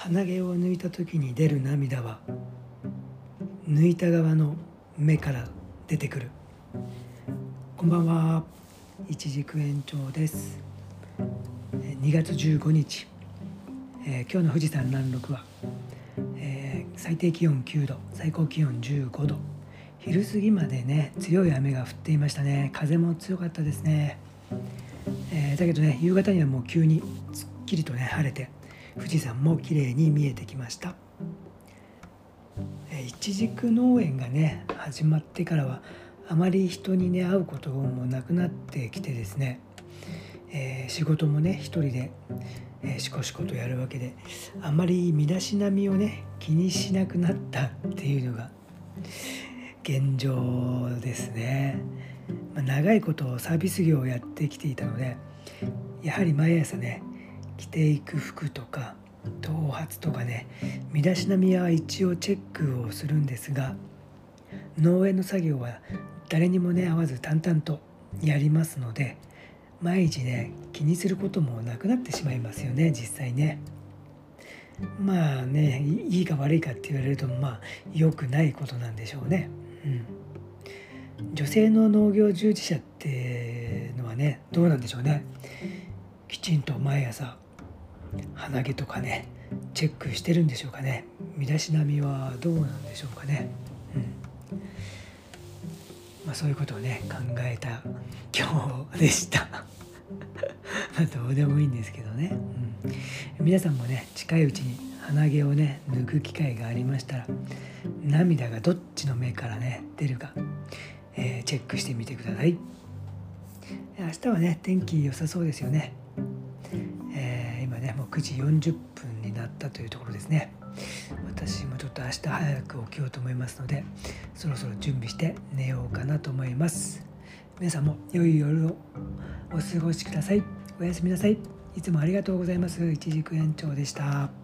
鼻毛を抜いた時に出る涙は抜いた側の目から出てくる。こんばんは。一軸延長です。2月15日、えー、今日の富士山南麓は、えー、最低気温9度最高気温15度。昼過ぎまでね強い雨が降っていましたね。風も強かったですね、えー、だけどね夕方にはもう急にすっきりとね晴れて。富士山も綺麗に見えてきました。いちじく農園がね始まってからはあまり人にね会うこともなくなってきてですね、えー、仕事もね一人で、えー、しこしことやるわけであまり身だしなみをね気にしなくなったっていうのが現状ですね、まあ、長いことサービス業をやってきていたのでやはり毎朝ね着ていく服とか頭髪とかね身だしなみは一応チェックをするんですが農園の作業は誰にもね会わず淡々とやりますので毎日ね気にすることもなくなってしまいますよね実際ね。まあねいいか悪いかって言われるとまあ良くないことなんでしょうね。うん、女性の農業従事者ってのはねどうなんでしょうね。きちんと毎朝鼻毛とかねチェックしてるんでしょうかね。身だしなみはどうなんでしょうかね、うん。まあ、そういうことをね考えた今日でした。どうでもいいんですけどね、うん、皆さんもね近いうちに鼻毛をね抜く機会がありましたら涙がどっちの目からね出るか、えー、チェックしてみてください。明日はね天気良さそうですよね。ね、もう9時40分になったというところですね。私もちょっと明日早く起きようと思いますのでそろそろ準備して寝ようかなと思います。皆さんも良い夜をお過ごしください。おやすみなさい。いつもありがとうございます。一軸延長でした。